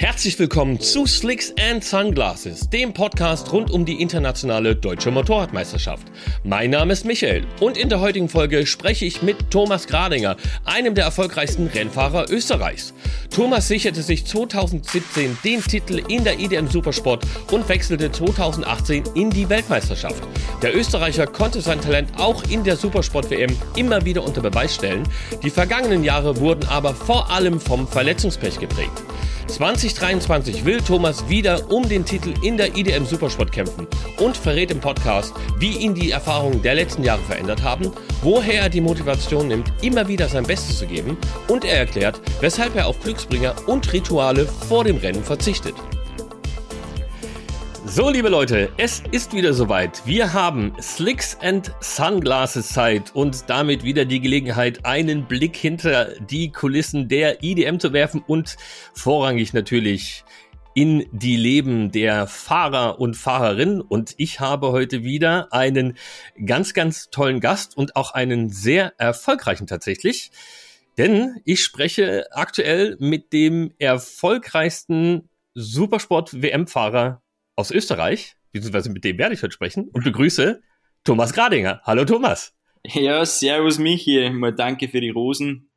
Herzlich willkommen zu Slicks and Sunglasses, dem Podcast rund um die internationale deutsche Motorradmeisterschaft. Mein Name ist Michael und in der heutigen Folge spreche ich mit Thomas Gradinger, einem der erfolgreichsten Rennfahrer Österreichs. Thomas sicherte sich 2017 den Titel in der IDM Supersport und wechselte 2018 in die Weltmeisterschaft. Der Österreicher konnte sein Talent auch in der Supersport WM immer wieder unter Beweis stellen. Die vergangenen Jahre wurden aber vor allem vom Verletzungspech geprägt. 2023 will Thomas wieder um den Titel in der IDM Supersport kämpfen und verrät im Podcast, wie ihn die Erfahrungen der letzten Jahre verändert haben, woher er die Motivation nimmt, immer wieder sein Bestes zu geben und er erklärt, weshalb er auf Glücksbringer und Rituale vor dem Rennen verzichtet. So, liebe Leute, es ist wieder soweit. Wir haben Slicks and Sunglasses Zeit und damit wieder die Gelegenheit, einen Blick hinter die Kulissen der IDM zu werfen und vorrangig natürlich in die Leben der Fahrer und Fahrerinnen. Und ich habe heute wieder einen ganz, ganz tollen Gast und auch einen sehr erfolgreichen tatsächlich. Denn ich spreche aktuell mit dem erfolgreichsten Supersport-WM-Fahrer aus Österreich, beziehungsweise mit dem werde ich heute sprechen, und begrüße Thomas Gradinger. Hallo Thomas. Ja, servus Michi. Mal danke für die Rosen.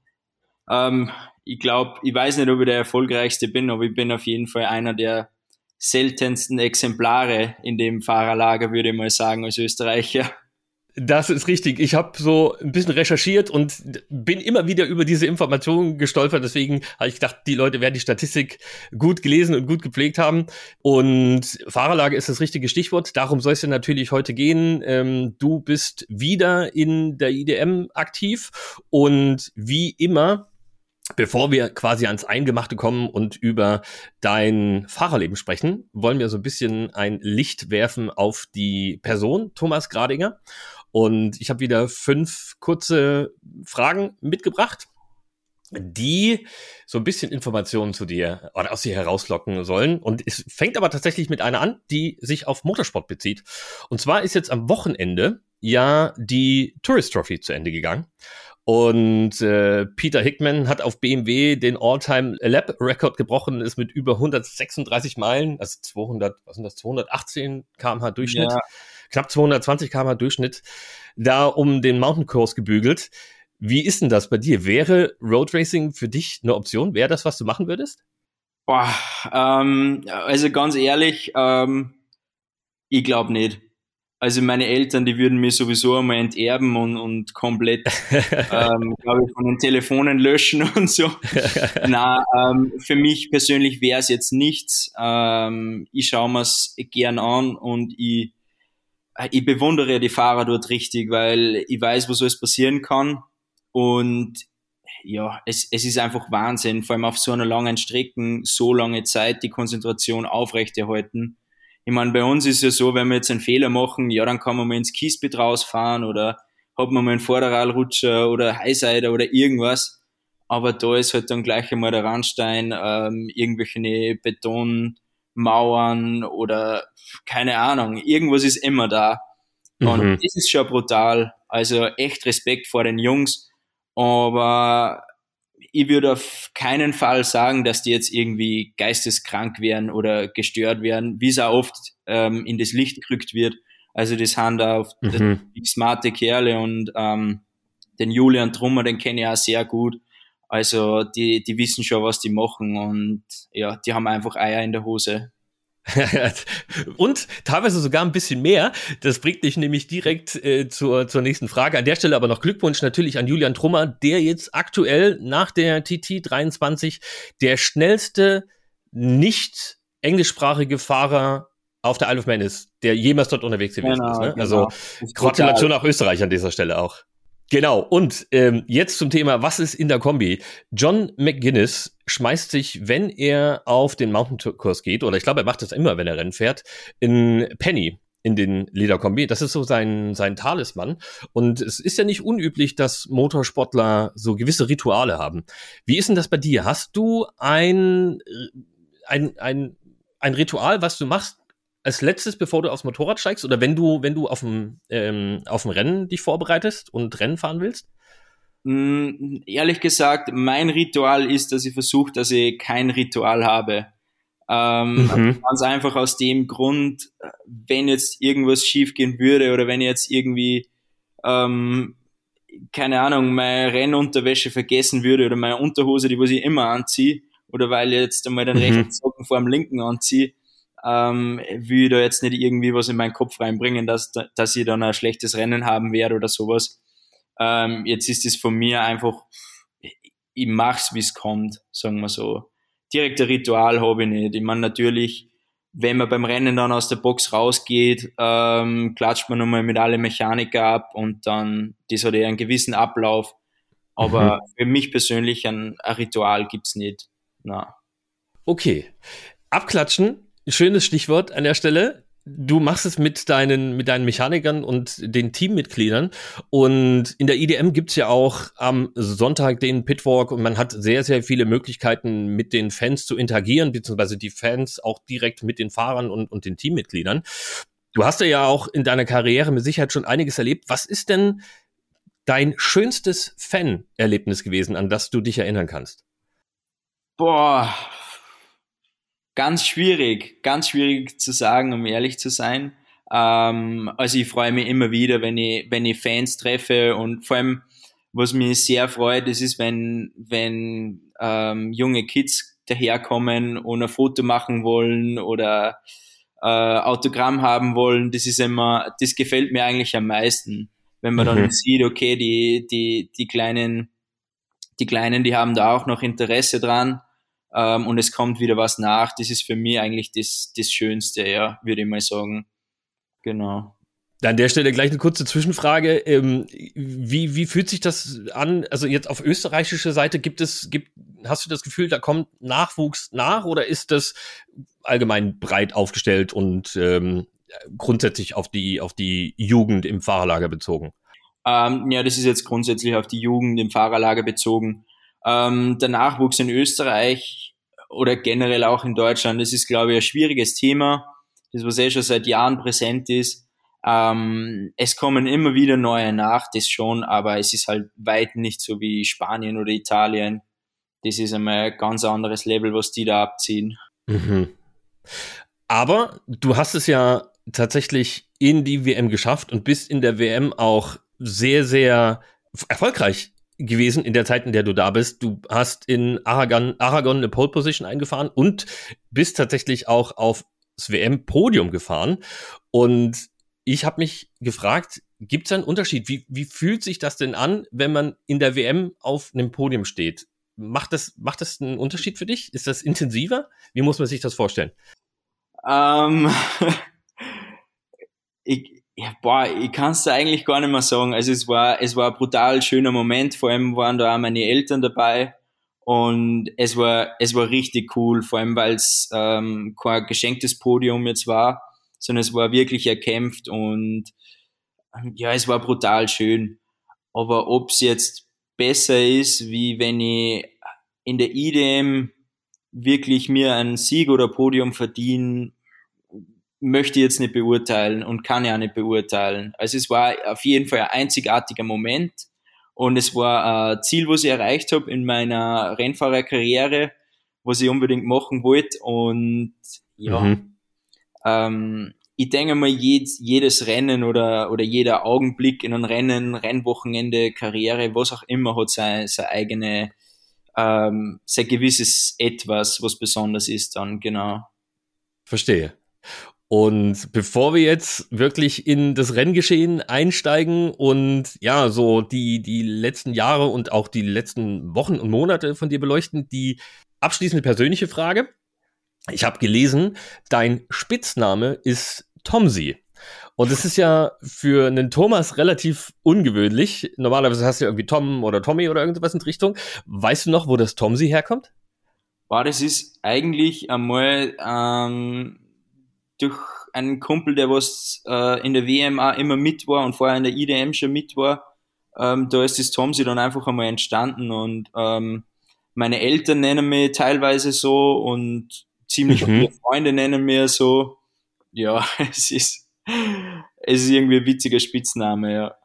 Ähm, ich glaube, ich weiß nicht, ob ich der erfolgreichste bin, aber ich bin auf jeden Fall einer der seltensten Exemplare in dem Fahrerlager, würde ich mal sagen, als Österreicher. Das ist richtig. Ich habe so ein bisschen recherchiert und bin immer wieder über diese Informationen gestolpert. Deswegen habe ich gedacht, die Leute werden die Statistik gut gelesen und gut gepflegt haben. Und Fahrerlage ist das richtige Stichwort. Darum soll es ja natürlich heute gehen. Ähm, du bist wieder in der IDM aktiv und wie immer Bevor wir quasi ans Eingemachte kommen und über dein Fahrerleben sprechen, wollen wir so ein bisschen ein Licht werfen auf die Person Thomas Gradinger. Und ich habe wieder fünf kurze Fragen mitgebracht, die so ein bisschen Informationen zu dir oder aus dir herauslocken sollen. Und es fängt aber tatsächlich mit einer an, die sich auf Motorsport bezieht. Und zwar ist jetzt am Wochenende ja die Tourist Trophy zu Ende gegangen. Und äh, Peter Hickman hat auf BMW den All-Time Lap Record gebrochen, ist mit über 136 Meilen, also 200, was sind das, 218 kmh Durchschnitt, ja. Knapp 220 kmh Durchschnitt, da um den Mountain Course gebügelt. Wie ist denn das bei dir? Wäre Road Racing für dich eine Option? Wäre das, was du machen würdest? Boah, ähm, also ganz ehrlich, ähm, ich glaube nicht. Also meine Eltern, die würden mir sowieso einmal enterben und, und komplett, ähm, glaube ich, von den Telefonen löschen und so. Na, ähm, für mich persönlich wäre es jetzt nichts. Ähm, ich schaue mir es gern an und ich, ich bewundere die Fahrer dort richtig, weil ich weiß, was alles passieren kann. Und ja, es, es ist einfach Wahnsinn, vor allem auf so einer langen Strecke, so lange Zeit die Konzentration aufrechterhalten ich meine, bei uns ist ja so, wenn wir jetzt einen Fehler machen, ja, dann kann man mal ins Kiesbett rausfahren oder hat man mal einen Vorderradrutscher oder Highsider oder irgendwas. Aber da ist halt dann gleich einmal der Randstein, ähm, irgendwelche Betonmauern oder keine Ahnung, irgendwas ist immer da. Mhm. Und das ist schon brutal. Also echt Respekt vor den Jungs. Aber ich würde auf keinen Fall sagen, dass die jetzt irgendwie geisteskrank werden oder gestört werden, wie es auch oft ähm, in das Licht gerückt wird. Also das haben da auf mhm. smarte Kerle und ähm, den Julian Trummer, den kenne ich auch sehr gut. Also die, die wissen schon, was die machen und ja, die haben einfach Eier in der Hose. und teilweise sogar ein bisschen mehr. Das bringt dich nämlich direkt äh, zur, zur nächsten Frage. An der Stelle aber noch Glückwunsch natürlich an Julian Trummer, der jetzt aktuell nach der TT 23 der schnellste nicht englischsprachige Fahrer auf der Isle of Man ist, der jemals dort unterwegs gewesen genau, ist. Ne? Also genau. Gratulation nach Österreich an dieser Stelle auch. Genau, und ähm, jetzt zum Thema, was ist in der Kombi? John McGuinness schmeißt sich, wenn er auf den Mountain-Kurs geht, oder ich glaube, er macht das immer, wenn er Rennen fährt, in Penny in den Lederkombi. Das ist so sein, sein Talisman. Und es ist ja nicht unüblich, dass Motorsportler so gewisse Rituale haben. Wie ist denn das bei dir? Hast du ein, ein, ein, ein Ritual, was du machst, als letztes, bevor du aufs Motorrad steigst oder wenn du, wenn du auf dem, ähm, auf dem Rennen dich vorbereitest und Rennen fahren willst? Mm, ehrlich gesagt, mein Ritual ist, dass ich versuche, dass ich kein Ritual habe. Ähm, mhm. Ganz einfach aus dem Grund, wenn jetzt irgendwas schiefgehen würde oder wenn ich jetzt irgendwie, ähm, keine Ahnung, meine Rennunterwäsche vergessen würde oder meine Unterhose, die was ich immer anziehe, oder weil ich jetzt einmal den mhm. rechten Socken vor dem linken anziehe, ähm, will ich da jetzt nicht irgendwie was in meinen Kopf reinbringen, dass, dass ich dann ein schlechtes Rennen haben werde oder sowas. Ähm, jetzt ist es von mir einfach, ich mach's, wie es kommt, sagen wir so. Direkte Ritual habe ich nicht. Ich meine, natürlich, wenn man beim Rennen dann aus der Box rausgeht, ähm, klatscht man nochmal mit alle Mechaniker ab und dann, das hat ja einen gewissen Ablauf. Aber mhm. für mich persönlich ein, ein Ritual gibt's nicht. Na. Okay. Abklatschen, schönes Stichwort an der Stelle du machst es mit deinen, mit deinen Mechanikern und den Teammitgliedern. Und in der IDM gibt's ja auch am Sonntag den Pitwalk und man hat sehr, sehr viele Möglichkeiten, mit den Fans zu interagieren, beziehungsweise die Fans auch direkt mit den Fahrern und, und den Teammitgliedern. Du hast ja auch in deiner Karriere mit Sicherheit schon einiges erlebt. Was ist denn dein schönstes Fan-Erlebnis gewesen, an das du dich erinnern kannst? Boah, Ganz schwierig, ganz schwierig zu sagen, um ehrlich zu sein. Ähm, also ich freue mich immer wieder, wenn ich, wenn ich Fans treffe und vor allem, was mich sehr freut, das ist, wenn, wenn ähm, junge Kids daherkommen und ein Foto machen wollen oder äh, Autogramm haben wollen. Das ist immer, das gefällt mir eigentlich am meisten, wenn man mhm. dann sieht, okay, die, die, die kleinen, die Kleinen, die haben da auch noch Interesse dran ähm, und es kommt wieder was nach. Das ist für mich eigentlich das, das Schönste, ja, würde ich mal sagen. Genau. An der Stelle gleich eine kurze Zwischenfrage. Ähm, wie, wie fühlt sich das an? Also jetzt auf österreichischer Seite gibt es, gibt, hast du das Gefühl, da kommt Nachwuchs nach oder ist das allgemein breit aufgestellt und ähm, grundsätzlich auf die, auf die Jugend im Fahrerlager bezogen? Ähm, ja, das ist jetzt grundsätzlich auf die Jugend im Fahrerlager bezogen. Ähm, der Nachwuchs in Österreich oder generell auch in Deutschland, das ist, glaube ich, ein schwieriges Thema, das was eh schon seit Jahren präsent ist. Ähm, es kommen immer wieder neue nach, das schon, aber es ist halt weit nicht so wie Spanien oder Italien. Das ist einmal ein ganz anderes Level, was die da abziehen. Mhm. Aber du hast es ja tatsächlich in die WM geschafft und bist in der WM auch sehr, sehr erfolgreich gewesen in der Zeit, in der du da bist. Du hast in Aragon, Aragon eine Pole Position eingefahren und bist tatsächlich auch aufs WM-Podium gefahren. Und ich habe mich gefragt, gibt es einen Unterschied? Wie, wie fühlt sich das denn an, wenn man in der WM auf einem Podium steht? Macht das, macht das einen Unterschied für dich? Ist das intensiver? Wie muss man sich das vorstellen? Ähm, ich, ja, boah, ich kann es eigentlich gar nicht mehr sagen. Also es war, es war ein brutal schöner Moment. Vor allem waren da auch meine Eltern dabei und es war, es war richtig cool. Vor allem, weil es ähm, kein geschenktes Podium jetzt war, sondern es war wirklich erkämpft und ja, es war brutal schön. Aber ob es jetzt besser ist, wie wenn ich in der IDM wirklich mir einen Sieg oder Podium verdiene, möchte jetzt nicht beurteilen und kann ja nicht beurteilen. Also es war auf jeden Fall ein einzigartiger Moment und es war ein Ziel, was ich erreicht habe in meiner Rennfahrerkarriere, was ich unbedingt machen wollte und ja, mhm. ähm, ich denke mal, jedes, jedes Rennen oder, oder jeder Augenblick in einem Rennen, Rennwochenende, Karriere, was auch immer, hat sein, sein eigene, ähm, sein gewisses Etwas, was besonders ist dann, genau. Verstehe. Und bevor wir jetzt wirklich in das Renngeschehen einsteigen und ja, so die, die letzten Jahre und auch die letzten Wochen und Monate von dir beleuchten, die abschließende persönliche Frage. Ich habe gelesen, dein Spitzname ist Tomsi. Und es ist ja für einen Thomas relativ ungewöhnlich. Normalerweise hast du ja irgendwie Tom oder Tommy oder irgendwas in die Richtung. Weißt du noch, wo das Tomsi herkommt? War das ist eigentlich einmal ähm, durch einen Kumpel, der was äh, in der WM auch immer mit war und vorher in der IDM schon mit war, ähm, da ist das Tomsi dann einfach einmal entstanden und ähm, meine Eltern nennen mich teilweise so und ziemlich mhm. viele Freunde nennen mir so. Ja, es ist, es ist irgendwie ein witziger Spitzname, ja.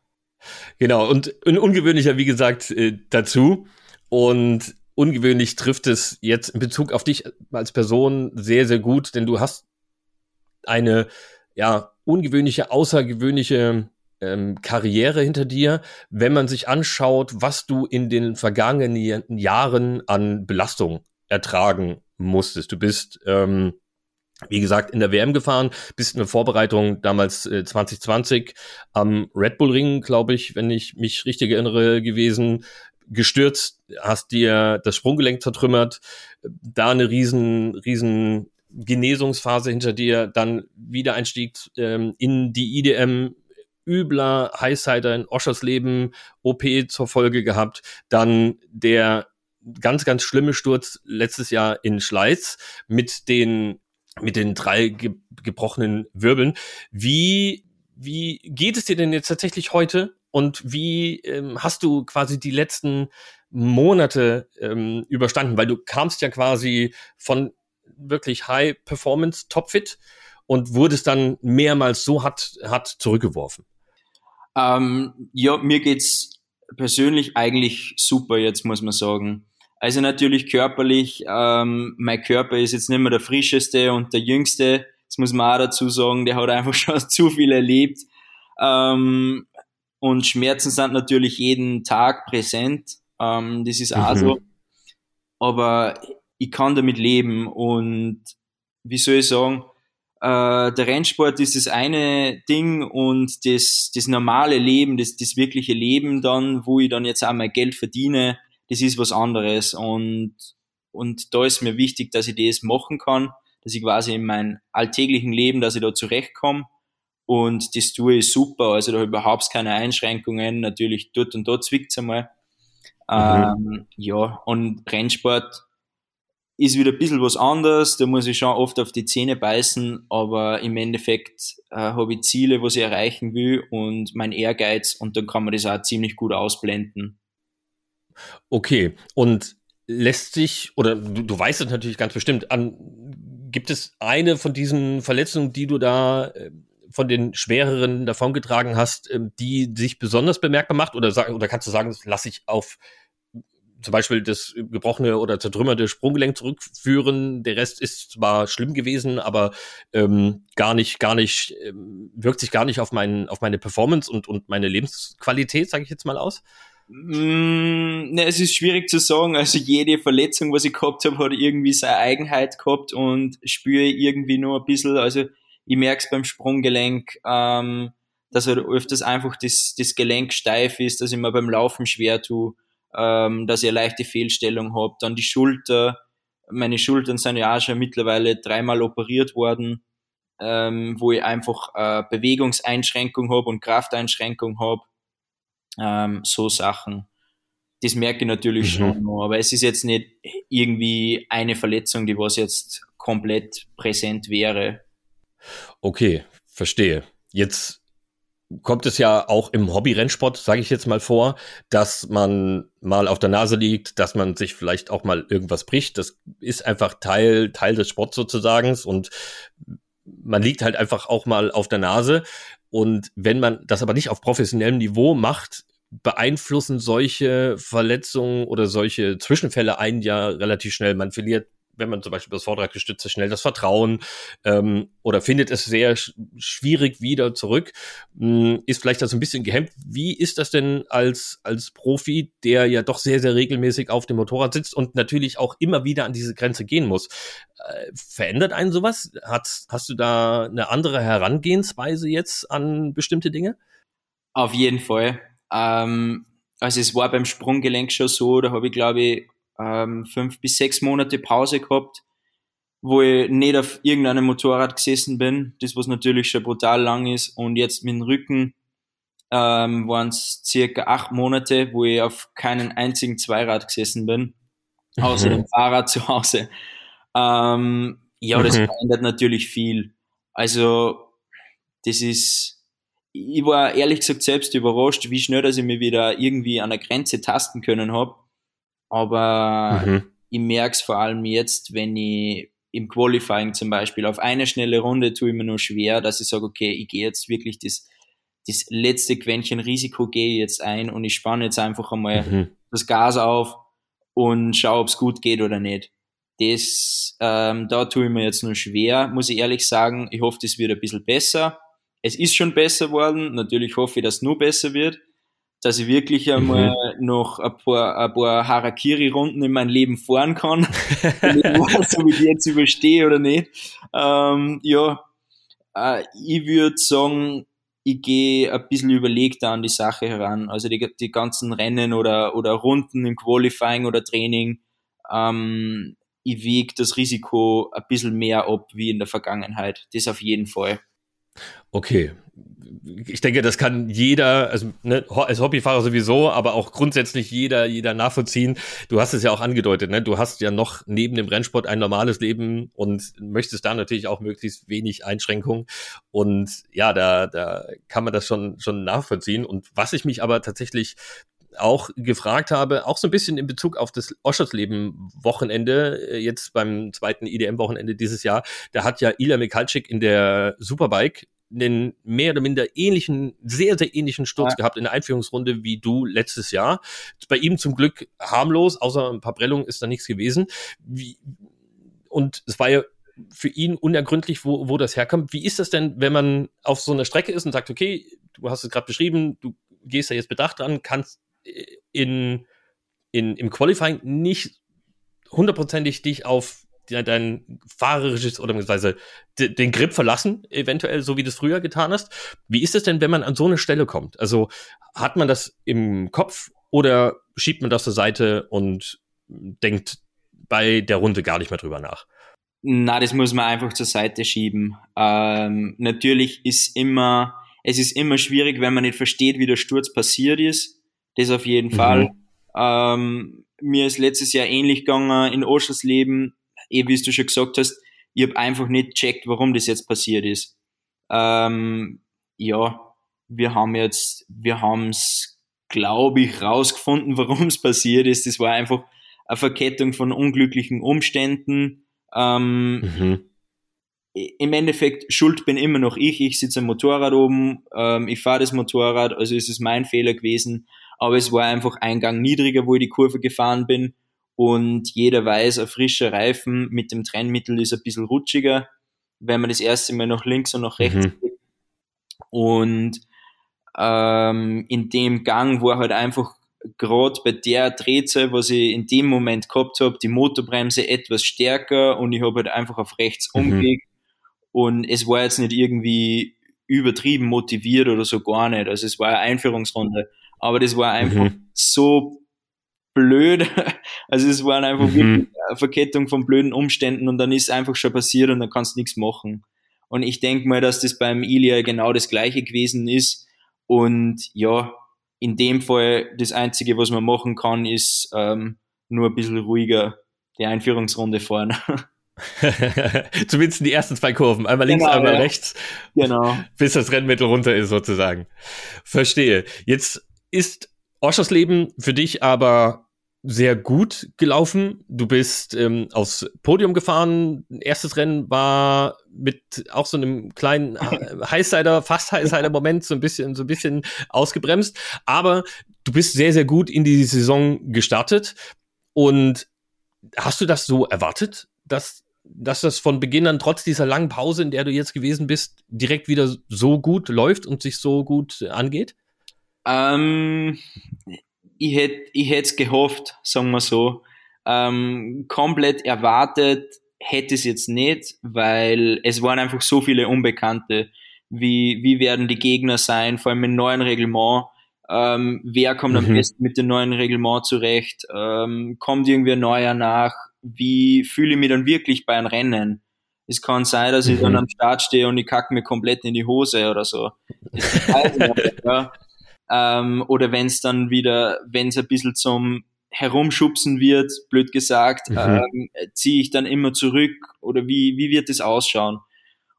Genau, und ein ungewöhnlicher, wie gesagt, äh, dazu. Und ungewöhnlich trifft es jetzt in Bezug auf dich als Person sehr, sehr gut, denn du hast eine ja ungewöhnliche, außergewöhnliche ähm, Karriere hinter dir, wenn man sich anschaut, was du in den vergangenen Jahren an Belastung ertragen musstest. Du bist ähm, wie gesagt, in der WM gefahren, bist in der Vorbereitung damals äh, 2020 am Red Bull Ring, glaube ich, wenn ich mich richtig erinnere, gewesen, gestürzt, hast dir das Sprunggelenk zertrümmert, da eine riesen, riesen Genesungsphase hinter dir, dann Wiedereinstieg ähm, in die IDM, übler Highsider in Oschersleben, OP zur Folge gehabt, dann der ganz, ganz schlimme Sturz letztes Jahr in Schleiz mit den mit den drei ge gebrochenen Wirbeln. Wie, wie geht es dir denn jetzt tatsächlich heute? Und wie ähm, hast du quasi die letzten Monate ähm, überstanden? Weil du kamst ja quasi von wirklich High Performance, Topfit und wurdest dann mehrmals so hart, hart zurückgeworfen. Ähm, ja, mir geht's persönlich eigentlich super jetzt, muss man sagen. Also natürlich körperlich, ähm, mein Körper ist jetzt nicht mehr der frischeste und der jüngste. Das muss man auch dazu sagen, der hat einfach schon zu viel erlebt. Ähm, und Schmerzen sind natürlich jeden Tag präsent. Ähm, das ist auch mhm. so. Aber ich kann damit leben und wie soll ich sagen, äh, der Rennsport ist das eine Ding und das, das normale Leben, das, das wirkliche Leben dann, wo ich dann jetzt auch mein Geld verdiene, das ist was anderes. Und, und da ist mir wichtig, dass ich das machen kann, dass ich quasi in meinem alltäglichen Leben, dass ich da zurechtkomme. Und das tue ich super. Also da habe ich überhaupt keine Einschränkungen. Natürlich dort und dort zwickt's einmal. Mhm. Ähm, ja, und Rennsport ist wieder ein bisschen was anderes. Da muss ich schon oft auf die Zähne beißen, aber im Endeffekt äh, habe ich Ziele, was ich erreichen will und mein Ehrgeiz und dann kann man das auch ziemlich gut ausblenden. Okay, und lässt sich, oder du, du weißt es natürlich ganz bestimmt, an, gibt es eine von diesen Verletzungen, die du da äh, von den schwereren davongetragen hast, ähm, die sich besonders bemerkbar macht? Oder, oder kannst du sagen, das lasse ich auf zum Beispiel das gebrochene oder zertrümmerte Sprunggelenk zurückführen. Der Rest ist zwar schlimm gewesen, aber ähm, gar nicht, gar nicht, ähm, wirkt sich gar nicht auf, mein, auf meine Performance und, und meine Lebensqualität, sage ich jetzt mal aus. Mm, ne, es ist schwierig zu sagen. Also jede Verletzung, was ich gehabt habe, hat irgendwie seine Eigenheit gehabt und spüre irgendwie nur ein bisschen. Also ich merke es beim Sprunggelenk, ähm, dass halt öfters einfach das, das Gelenk steif ist, dass ich mir beim Laufen schwer tue, ähm, dass ich eine leichte Fehlstellung habe. Dann die Schulter. Meine Schultern sind ja auch schon mittlerweile dreimal operiert worden, ähm, wo ich einfach äh, Bewegungseinschränkung habe und Krafteinschränkung habe ähm, so Sachen. Das merke ich natürlich mhm. schon noch, aber es ist jetzt nicht irgendwie eine Verletzung, die was jetzt komplett präsent wäre. Okay, verstehe. Jetzt kommt es ja auch im Hobby-Rennsport, sage ich jetzt mal vor, dass man mal auf der Nase liegt, dass man sich vielleicht auch mal irgendwas bricht. Das ist einfach Teil, Teil des Sports sozusagen und man liegt halt einfach auch mal auf der Nase. Und wenn man das aber nicht auf professionellem Niveau macht, beeinflussen solche Verletzungen oder solche Zwischenfälle einen ja relativ schnell. Man verliert, wenn man zum Beispiel das Vortrag gestützt schnell das Vertrauen ähm, oder findet es sehr sch schwierig wieder zurück, hm, ist vielleicht das ein bisschen gehemmt. Wie ist das denn als, als Profi, der ja doch sehr, sehr regelmäßig auf dem Motorrad sitzt und natürlich auch immer wieder an diese Grenze gehen muss? Äh, verändert einen sowas? Hat, hast du da eine andere Herangehensweise jetzt an bestimmte Dinge? Auf jeden Fall. Ähm, also es war beim Sprunggelenk schon so, da habe ich glaube ich ähm, fünf bis sechs Monate Pause gehabt, wo ich nicht auf irgendeinem Motorrad gesessen bin, das was natürlich schon brutal lang ist und jetzt mit dem Rücken ähm, waren es circa acht Monate, wo ich auf keinen einzigen Zweirad gesessen bin, außer mhm. dem Fahrrad zu Hause. Ähm, ja, das mhm. verändert natürlich viel. Also das ist ich war ehrlich gesagt selbst überrascht, wie schnell dass ich mich wieder irgendwie an der Grenze tasten können habe. Aber mhm. ich merke es vor allem jetzt, wenn ich im Qualifying zum Beispiel auf eine schnelle Runde tue ich mir nur schwer, dass ich sage, okay, ich gehe jetzt wirklich das, das letzte Quäntchen Risiko gehe jetzt ein und ich spanne jetzt einfach einmal mhm. das Gas auf und schaue, ob es gut geht oder nicht. Das, ähm, da tue ich mir jetzt nur schwer, muss ich ehrlich sagen. Ich hoffe, das wird ein bisschen besser. Es ist schon besser worden. Natürlich hoffe ich, dass es nur besser wird. Dass ich wirklich einmal mhm. noch ein paar, ein paar Harakiri-Runden in mein Leben fahren kann. weiß, ob ich jetzt überstehe oder nicht. Ähm, ja, äh, ich würde sagen, ich gehe ein bisschen überlegter an die Sache heran. Also die, die ganzen Rennen oder, oder Runden im Qualifying oder Training, ähm, ich wiege das Risiko ein bisschen mehr ab wie in der Vergangenheit. Das auf jeden Fall. Okay. Ich denke, das kann jeder, also ne, als Hobbyfahrer sowieso, aber auch grundsätzlich jeder, jeder nachvollziehen. Du hast es ja auch angedeutet, ne? Du hast ja noch neben dem Rennsport ein normales Leben und möchtest da natürlich auch möglichst wenig Einschränkungen. Und ja, da, da kann man das schon, schon nachvollziehen. Und was ich mich aber tatsächlich auch gefragt habe, auch so ein bisschen in Bezug auf das Oschersleben-Wochenende, äh, jetzt beim zweiten IDM-Wochenende dieses Jahr, da hat ja Ilya Mikalczyk in der Superbike einen mehr oder minder ähnlichen, sehr, sehr ähnlichen Sturz ja. gehabt in der Einführungsrunde wie du letztes Jahr. Bei ihm zum Glück harmlos, außer ein paar Prellungen ist da nichts gewesen. Wie, und es war ja für ihn unergründlich, wo, wo das herkommt. Wie ist das denn, wenn man auf so einer Strecke ist und sagt, okay, du hast es gerade beschrieben, du gehst da jetzt bedacht dran, kannst in, in, im Qualifying nicht hundertprozentig dich auf dein fahrerisches oder beziehungsweise den Grip verlassen, eventuell, so wie du es früher getan hast. Wie ist es denn, wenn man an so eine Stelle kommt? Also hat man das im Kopf oder schiebt man das zur Seite und denkt bei der Runde gar nicht mehr drüber nach? Na, das muss man einfach zur Seite schieben. Ähm, natürlich ist immer, es ist immer schwierig, wenn man nicht versteht, wie der Sturz passiert ist das auf jeden mhm. Fall. Ähm, mir ist letztes Jahr ähnlich gegangen in Oschersleben, eh wie du schon gesagt hast, ich habe einfach nicht checkt, warum das jetzt passiert ist. Ähm, ja, wir haben jetzt, wir haben es, glaube ich, rausgefunden, warum es passiert ist. Das war einfach eine Verkettung von unglücklichen Umständen. Ähm, mhm. Im Endeffekt, schuld bin immer noch ich. Ich sitze am Motorrad oben, ähm, ich fahre das Motorrad, also ist es mein Fehler gewesen aber es war einfach ein Gang niedriger, wo ich die Kurve gefahren bin und jeder weiß, ein frischer Reifen mit dem Trennmittel ist ein bisschen rutschiger, wenn man das erste Mal nach links und nach rechts mhm. geht. Und ähm, in dem Gang war halt einfach gerade bei der Drehzahl, was ich in dem Moment gehabt habe, die Motorbremse etwas stärker und ich habe halt einfach auf rechts mhm. umgelegt und es war jetzt nicht irgendwie übertrieben motiviert oder so gar nicht. Also es war eine Einführungsrunde aber das war einfach mhm. so blöd. Also es waren einfach mhm. wirklich eine Verkettung von blöden Umständen und dann ist einfach schon passiert und dann kannst du nichts machen. Und ich denke mal, dass das beim Ilia genau das gleiche gewesen ist. Und ja, in dem Fall das Einzige, was man machen kann, ist ähm, nur ein bisschen ruhiger die Einführungsrunde fahren. Zumindest die ersten zwei Kurven. Einmal links, genau, einmal ja. rechts. Genau. Bis das Rennmittel runter ist, sozusagen. Verstehe. Jetzt ist Oschersleben für dich aber sehr gut gelaufen. Du bist ähm, aufs Podium gefahren. Erstes Rennen war mit auch so einem kleinen äh, Highsider, fast Highsider-Moment so ein bisschen, so ein bisschen ausgebremst. Aber du bist sehr, sehr gut in die Saison gestartet. Und hast du das so erwartet, dass, dass das von Beginn an trotz dieser langen Pause, in der du jetzt gewesen bist, direkt wieder so gut läuft und sich so gut angeht? Ähm, ich hätte ich es gehofft, sagen wir so. Ähm, komplett erwartet hätte es jetzt nicht, weil es waren einfach so viele Unbekannte. Wie, wie werden die Gegner sein, vor allem mit neuen Reglement? Ähm, wer kommt mhm. am besten mit dem neuen Reglement zurecht? Ähm, kommt irgendwie ein neuer nach? Wie fühle ich mich dann wirklich bei einem Rennen? Es kann sein, dass ich dann mhm. am Start stehe und ich kacke mir komplett in die Hose oder so. Das ja. Ähm, oder wenn es dann wieder, wenn es ein bisschen zum Herumschubsen wird, blöd gesagt, mhm. ähm, ziehe ich dann immer zurück oder wie, wie wird es ausschauen?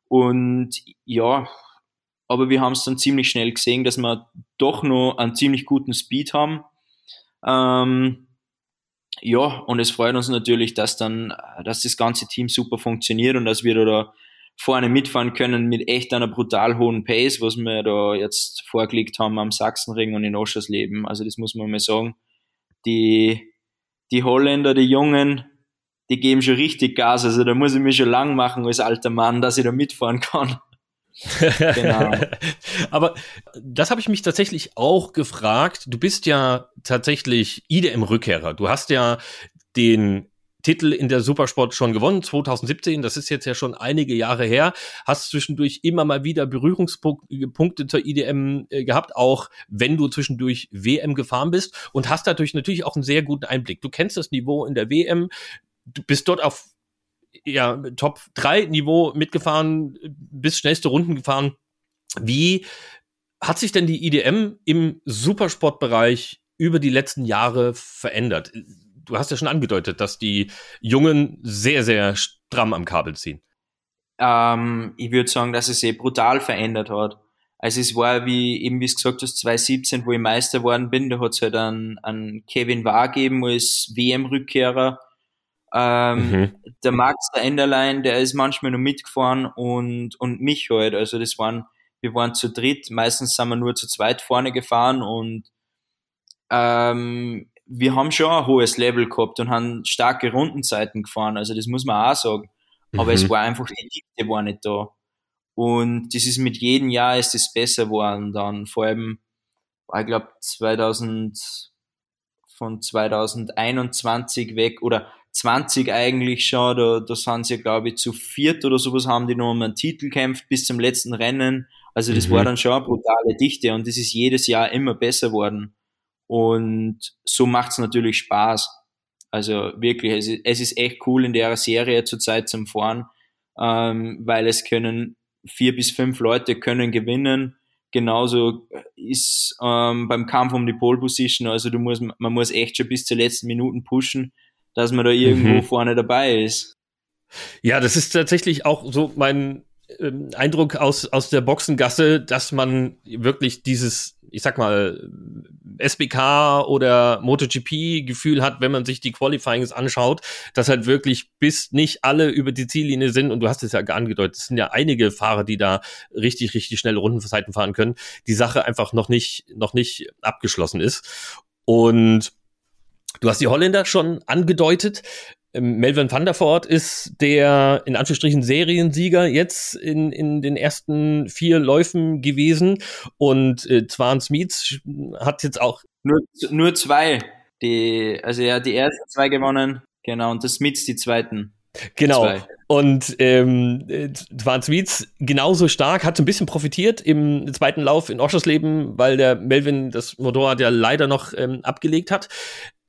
Und ja, aber wir haben es dann ziemlich schnell gesehen, dass wir doch noch einen ziemlich guten Speed haben. Ähm, ja, und es freut uns natürlich, dass dann, dass das ganze Team super funktioniert und dass wir da vorne mitfahren können mit echt einer brutal hohen Pace, was wir da jetzt vorgelegt haben am Sachsenring und in Oschersleben. Also das muss man mal sagen. Die, die Holländer, die Jungen, die geben schon richtig Gas. Also da muss ich mich schon lang machen als alter Mann, dass ich da mitfahren kann. genau. Aber das habe ich mich tatsächlich auch gefragt. Du bist ja tatsächlich IDM-Rückkehrer. Du hast ja den Titel in der Supersport schon gewonnen, 2017, das ist jetzt ja schon einige Jahre her, hast zwischendurch immer mal wieder Berührungspunkte zur IDM äh, gehabt, auch wenn du zwischendurch WM gefahren bist und hast dadurch natürlich auch einen sehr guten Einblick. Du kennst das Niveau in der WM, du bist dort auf ja, Top 3 Niveau mitgefahren, bist schnellste Runden gefahren. Wie hat sich denn die IDM im Supersportbereich über die letzten Jahre verändert? Du hast ja schon angedeutet, dass die Jungen sehr, sehr stramm am Kabel ziehen. Ähm, ich würde sagen, dass es sich brutal verändert hat. Also es war, wie eben wie es gesagt hast, 2017, wo ich Meister geworden bin, da hat es halt einen, einen Kevin Wahr gegeben als WM-Rückkehrer. Ähm, mhm. Der Max, der Enderlein, der ist manchmal noch mitgefahren und, und mich halt. Also das waren, wir waren zu dritt, meistens sind wir nur zu zweit vorne gefahren und ähm, wir haben schon ein hohes Level gehabt und haben starke Rundenzeiten gefahren, also das muss man auch sagen. Aber mhm. es war einfach, die Dichte war nicht da. Und das ist mit jedem Jahr ist es besser geworden dann. Vor allem, ich glaube 2000, von 2021 weg oder 20 eigentlich schon, da, da sind sie glaube ich zu viert oder sowas, haben die noch um einen Titel kämpft bis zum letzten Rennen. Also das mhm. war dann schon eine brutale Dichte und das ist jedes Jahr immer besser worden. Und so macht's natürlich Spaß. Also wirklich, es ist, es ist echt cool in der Serie zurzeit zum Fahren, ähm, weil es können vier bis fünf Leute können gewinnen. Genauso ist ähm, beim Kampf um die Pole Position, also du musst, man muss echt schon bis zur letzten Minuten pushen, dass man da irgendwo mhm. vorne dabei ist. Ja, das ist tatsächlich auch so mein ähm, Eindruck aus, aus der Boxengasse, dass man wirklich dieses ich sag mal, SBK oder MotoGP-Gefühl hat, wenn man sich die Qualifyings anschaut, dass halt wirklich bis nicht alle über die Ziellinie sind. Und du hast es ja angedeutet, es sind ja einige Fahrer, die da richtig, richtig schnelle Rundenzeiten fahren können. Die Sache einfach noch nicht, noch nicht abgeschlossen ist. Und du hast die Holländer schon angedeutet. Ähm, Melvin van der Voort ist der in Anführungsstrichen Seriensieger jetzt in, in den ersten vier Läufen gewesen und äh, Zwan Smith hat jetzt auch nur, nur zwei. Die, also er hat die ersten zwei gewonnen, genau, und das Smith die zweiten. Genau. Zwei. Und ähm, Zwan Smith genauso stark, hat so ein bisschen profitiert im zweiten Lauf in Oschersleben, weil der Melvin das Motorrad ja leider noch ähm, abgelegt hat.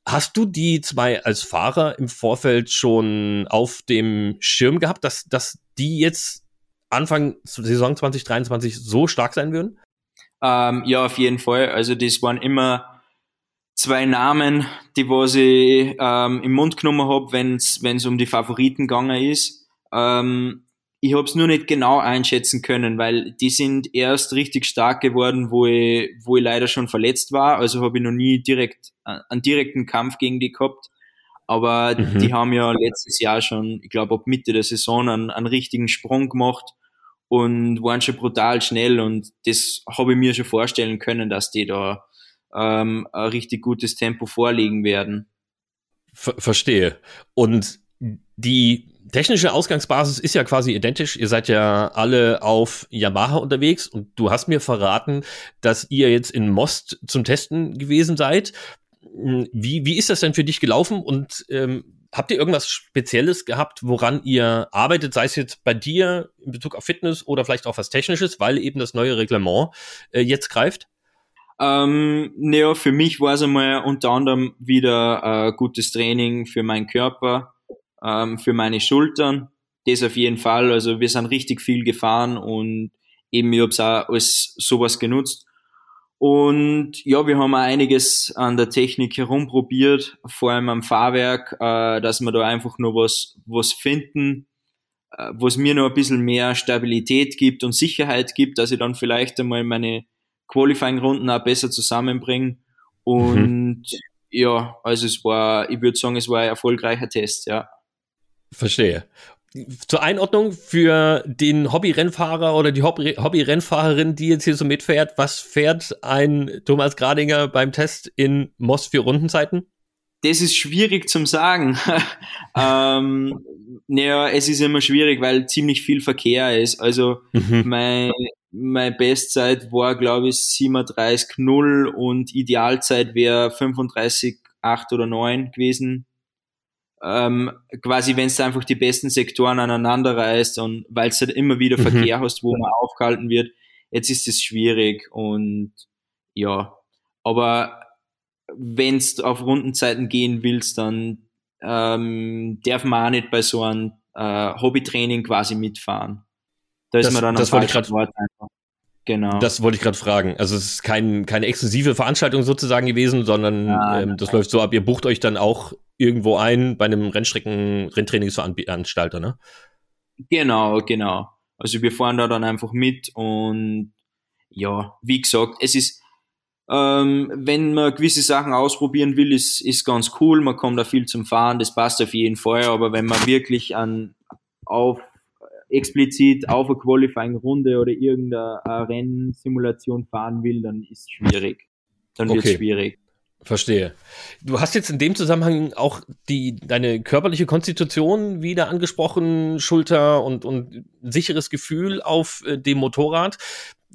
Hast du die zwei als Fahrer im Vorfeld schon auf dem Schirm gehabt, dass, dass die jetzt Anfang Saison 2023 so stark sein würden? Ähm, ja, auf jeden Fall. Also das waren immer zwei Namen, die was ich ähm, im Mund genommen habe, wenn es um die Favoriten gegangen ist. Ähm, ich habe es nur nicht genau einschätzen können, weil die sind erst richtig stark geworden, wo ich, wo ich leider schon verletzt war. Also habe ich noch nie direkt äh, einen direkten Kampf gegen die gehabt. Aber mhm. die haben ja letztes Jahr schon, ich glaube, ab Mitte der Saison einen, einen richtigen Sprung gemacht und waren schon brutal schnell. Und das habe ich mir schon vorstellen können, dass die da ähm, ein richtig gutes Tempo vorlegen werden. Ver verstehe. Und die technische Ausgangsbasis ist ja quasi identisch. Ihr seid ja alle auf Yamaha unterwegs und du hast mir verraten, dass ihr jetzt in Most zum Testen gewesen seid. Wie, wie ist das denn für dich gelaufen und ähm, habt ihr irgendwas Spezielles gehabt, woran ihr arbeitet, sei es jetzt bei dir in Bezug auf Fitness oder vielleicht auch was Technisches, weil eben das neue Reglement äh, jetzt greift? Ähm, naja, für mich war es einmal unter anderem wieder äh, gutes Training für meinen Körper, ähm, für meine Schultern. Das auf jeden Fall. Also wir sind richtig viel gefahren und eben ich habe es auch als sowas genutzt. Und ja, wir haben auch einiges an der Technik herumprobiert, vor allem am Fahrwerk, äh, dass wir da einfach nur was, was finden, äh, was mir noch ein bisschen mehr Stabilität gibt und Sicherheit gibt, dass ich dann vielleicht einmal meine Qualifying-Runden auch besser zusammenbringe. Und mhm. ja, also es war, ich würde sagen, es war ein erfolgreicher Test, ja. Verstehe. Zur Einordnung für den Hobby-Rennfahrer oder die Hobby-Rennfahrerin, die jetzt hier so mitfährt, was fährt ein Thomas Gradinger beim Test in Moss für Rundenzeiten? das ist schwierig zum sagen. ähm, naja, es ist immer schwierig, weil ziemlich viel Verkehr ist. Also mhm. mein, meine Bestzeit war, glaube ich, 37,0 und Idealzeit wäre 35,8 oder 9 gewesen. Ähm, quasi, wenn es einfach die besten Sektoren aneinander reißt und weil es halt immer wieder mhm. Verkehr hast, wo man aufgehalten wird, jetzt ist es schwierig und ja, aber wenn du auf Rundenzeiten gehen willst, dann ähm, darf man auch nicht bei so einem äh, Hobbytraining quasi mitfahren. Da ist das, man dann das wollte ich einfach. Genau. Das wollte ich gerade fragen. Also es ist kein, keine exklusive Veranstaltung sozusagen gewesen, sondern ja, ähm, das läuft so ab, ihr bucht euch dann auch irgendwo ein bei einem Rennstrecken, Renntrainingsveranstalter, ne? Genau, genau. Also wir fahren da dann einfach mit und ja, wie gesagt, es ist, ähm, wenn man gewisse Sachen ausprobieren will, ist, ist ganz cool. Man kommt da viel zum Fahren, das passt auf jeden Fall. Aber wenn man wirklich an, auf, explizit auf eine Qualifying-Runde oder irgendeine Rennsimulation fahren will, dann ist es schwierig. Dann wird es okay. schwierig. Verstehe. Du hast jetzt in dem Zusammenhang auch die, deine körperliche Konstitution wieder angesprochen, Schulter und, und sicheres Gefühl auf äh, dem Motorrad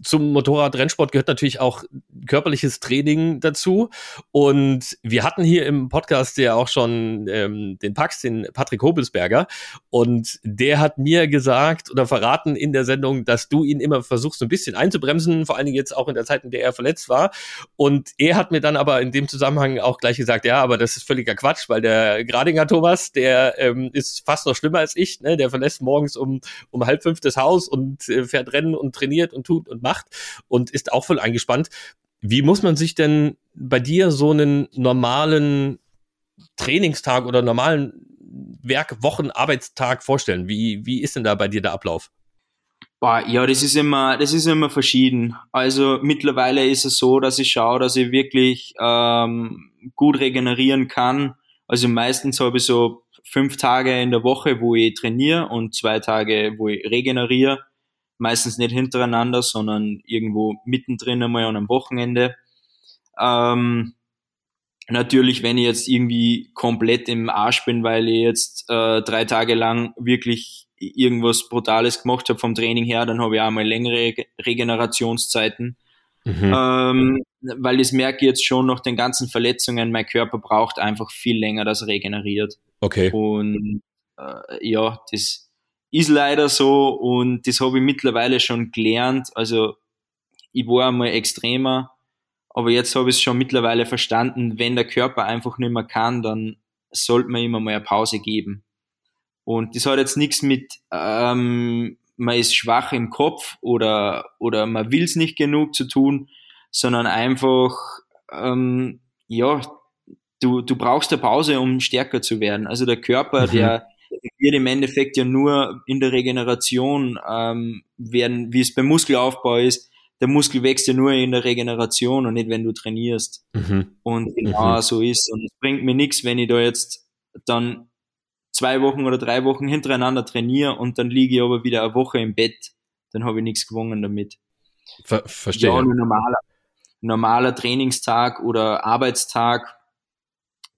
zum Motorradrennsport gehört natürlich auch körperliches Training dazu. Und wir hatten hier im Podcast ja auch schon ähm, den Pax, den Patrick Hobelsberger. Und der hat mir gesagt oder verraten in der Sendung, dass du ihn immer versuchst, ein bisschen einzubremsen, vor allen Dingen jetzt auch in der Zeit, in der er verletzt war. Und er hat mir dann aber in dem Zusammenhang auch gleich gesagt, ja, aber das ist völliger Quatsch, weil der Gradinger Thomas, der ähm, ist fast noch schlimmer als ich. Ne? Der verlässt morgens um, um halb fünf das Haus und äh, fährt Rennen und trainiert und tut und macht und ist auch voll eingespannt. Wie muss man sich denn bei dir so einen normalen Trainingstag oder normalen Werk, Arbeitstag vorstellen? Wie, wie ist denn da bei dir der Ablauf? Ja, das ist immer, das ist immer verschieden. Also mittlerweile ist es so, dass ich schaue, dass ich wirklich ähm, gut regenerieren kann. Also meistens habe ich so fünf Tage in der Woche, wo ich trainiere und zwei Tage, wo ich regeneriere meistens nicht hintereinander, sondern irgendwo mittendrin einmal an einem Wochenende. Ähm, natürlich, wenn ich jetzt irgendwie komplett im Arsch bin, weil ich jetzt äh, drei Tage lang wirklich irgendwas Brutales gemacht habe vom Training her, dann habe ich auch mal längere Regenerationszeiten. Mhm. Ähm, weil das merke ich jetzt schon nach den ganzen Verletzungen, mein Körper braucht einfach viel länger, dass er regeneriert. Okay. Und äh, ja, das, ist leider so und das habe ich mittlerweile schon gelernt. Also ich war einmal extremer, aber jetzt habe ich es schon mittlerweile verstanden, wenn der Körper einfach nicht mehr kann, dann sollte man immer mal eine Pause geben. Und das hat jetzt nichts mit, ähm, man ist schwach im Kopf oder, oder man will es nicht genug zu tun, sondern einfach, ähm, ja, du, du brauchst eine Pause, um stärker zu werden. Also der Körper, mhm. der wird im Endeffekt ja nur in der Regeneration ähm, werden, wie es beim Muskelaufbau ist, der Muskel wächst ja nur in der Regeneration und nicht, wenn du trainierst. Mhm. Und genau mhm. so ist. Und es bringt mir nichts, wenn ich da jetzt dann zwei Wochen oder drei Wochen hintereinander trainiere und dann liege ich aber wieder eine Woche im Bett. Dann habe ich nichts gewonnen damit. Ver verstehe. Ja, ein normaler, normaler Trainingstag oder Arbeitstag,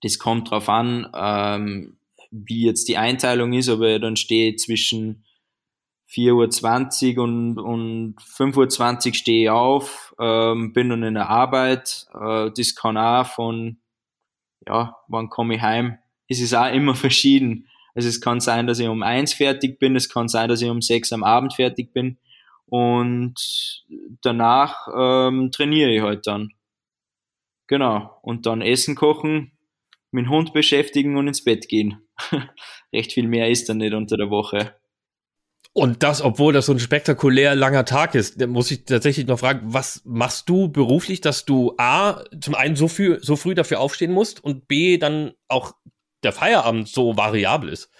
das kommt drauf an. Ähm, wie jetzt die Einteilung ist, aber dann stehe ich zwischen 4.20 Uhr und, und 5.20 Uhr stehe ich auf, ähm, bin dann in der Arbeit. Äh, das kann auch von, ja, wann komme ich heim? Es ist auch immer verschieden. Also es kann sein, dass ich um eins fertig bin, es kann sein, dass ich um sechs am Abend fertig bin und danach ähm, trainiere ich halt dann. Genau. Und dann Essen kochen, dem Hund beschäftigen und ins Bett gehen. Recht viel mehr ist dann nicht unter der Woche. Und das, obwohl das so ein spektakulär langer Tag ist, da muss ich tatsächlich noch fragen, was machst du beruflich, dass du A, zum einen so früh, so früh dafür aufstehen musst und B, dann auch der Feierabend so variabel ist?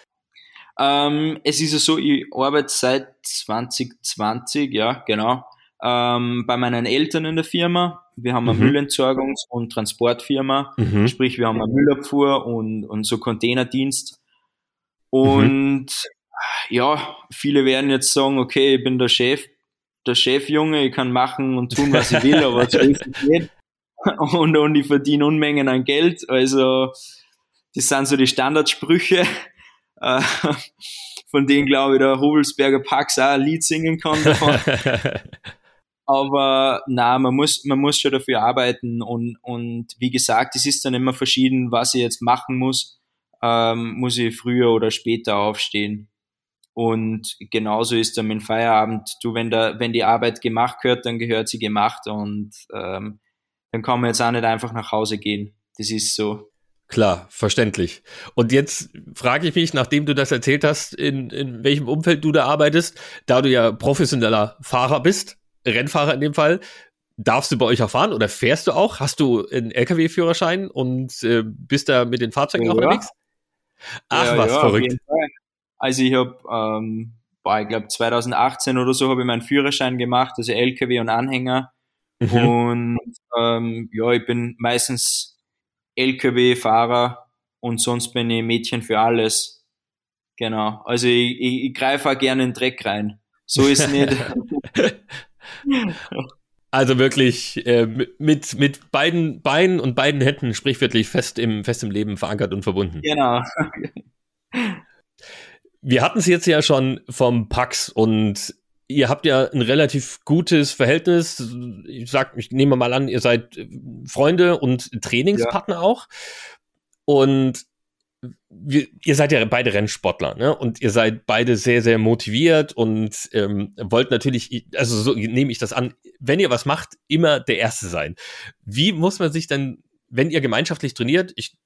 Ähm, es ist ja so, ich arbeite seit 2020, ja, genau, ähm, bei meinen Eltern in der Firma wir haben eine mhm. Müllentsorgungs- und Transportfirma, mhm. sprich wir haben eine Müllabfuhr und, und so Containerdienst. Und mhm. ja, viele werden jetzt sagen, okay, ich bin der Chef, der Chefjunge, ich kann machen und tun, was ich will, aber so ist es nicht. Und, und ich verdiene Unmengen an Geld. Also das sind so die Standardsprüche, äh, von denen glaube ich der Hubelsberger Pax auch ein Lied singen kann davon. Aber na, man muss, man muss schon dafür arbeiten und, und wie gesagt, es ist dann immer verschieden, was ich jetzt machen muss. Ähm, muss ich früher oder später aufstehen. Und genauso ist dann mein Feierabend. Du, wenn da, wenn die Arbeit gemacht gehört, dann gehört sie gemacht und ähm, dann kann man jetzt auch nicht einfach nach Hause gehen. Das ist so. Klar, verständlich. Und jetzt frage ich mich, nachdem du das erzählt hast, in, in welchem Umfeld du da arbeitest, da du ja professioneller Fahrer bist, Rennfahrer in dem Fall, darfst du bei euch auch fahren oder fährst du auch? Hast du einen LKW-Führerschein und äh, bist da mit den Fahrzeugen ja, auch unterwegs? Ach, ja, was ja, verrückt. Also ich habe, ähm, ich glaube 2018 oder so habe ich meinen Führerschein gemacht, also LKW und Anhänger. Mhm. Und ähm, ja, ich bin meistens LKW-Fahrer und sonst bin ich Mädchen für alles. Genau. Also ich, ich, ich greife auch gerne in den Dreck rein. So ist es nicht. Also wirklich äh, mit, mit beiden Beinen und beiden Händen sprichwörtlich fest im, fest im Leben verankert und verbunden. Genau. Wir hatten es jetzt ja schon vom Pax und ihr habt ja ein relativ gutes Verhältnis. Ich sag, ich nehme mal an, ihr seid Freunde und Trainingspartner ja. auch. Und wir, ihr seid ja beide Rennsportler, ne? Und ihr seid beide sehr, sehr motiviert und ähm, wollt natürlich, also so nehme ich das an, wenn ihr was macht, immer der Erste sein. Wie muss man sich denn, wenn ihr gemeinschaftlich trainiert, ich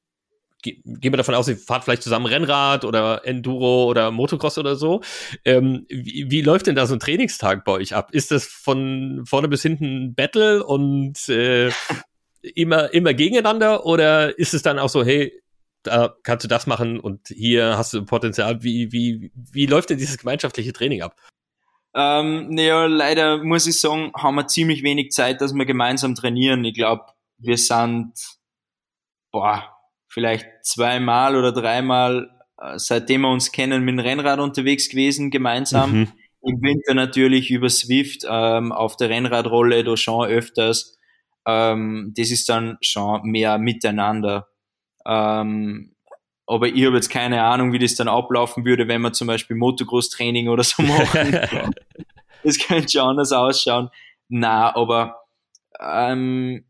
gehe geh mal davon aus, ihr fahrt vielleicht zusammen Rennrad oder Enduro oder Motocross oder so. Ähm, wie, wie läuft denn da so ein Trainingstag bei euch ab? Ist das von vorne bis hinten Battle und äh, immer, immer gegeneinander oder ist es dann auch so, hey, da kannst du das machen und hier hast du Potenzial. Wie, wie, wie läuft denn dieses gemeinschaftliche Training ab? Ähm, naja, leider muss ich sagen, haben wir ziemlich wenig Zeit, dass wir gemeinsam trainieren. Ich glaube, wir sind, boah, vielleicht zweimal oder dreimal, äh, seitdem wir uns kennen, mit dem Rennrad unterwegs gewesen, gemeinsam. Mhm. Im Winter natürlich über Swift, ähm, auf der Rennradrolle, da schon öfters. Ähm, das ist dann schon mehr miteinander. Ähm, aber ich habe jetzt keine Ahnung, wie das dann ablaufen würde, wenn wir zum Beispiel Motocross-Training oder so machen. das könnte schon anders ausschauen. Na, aber ähm,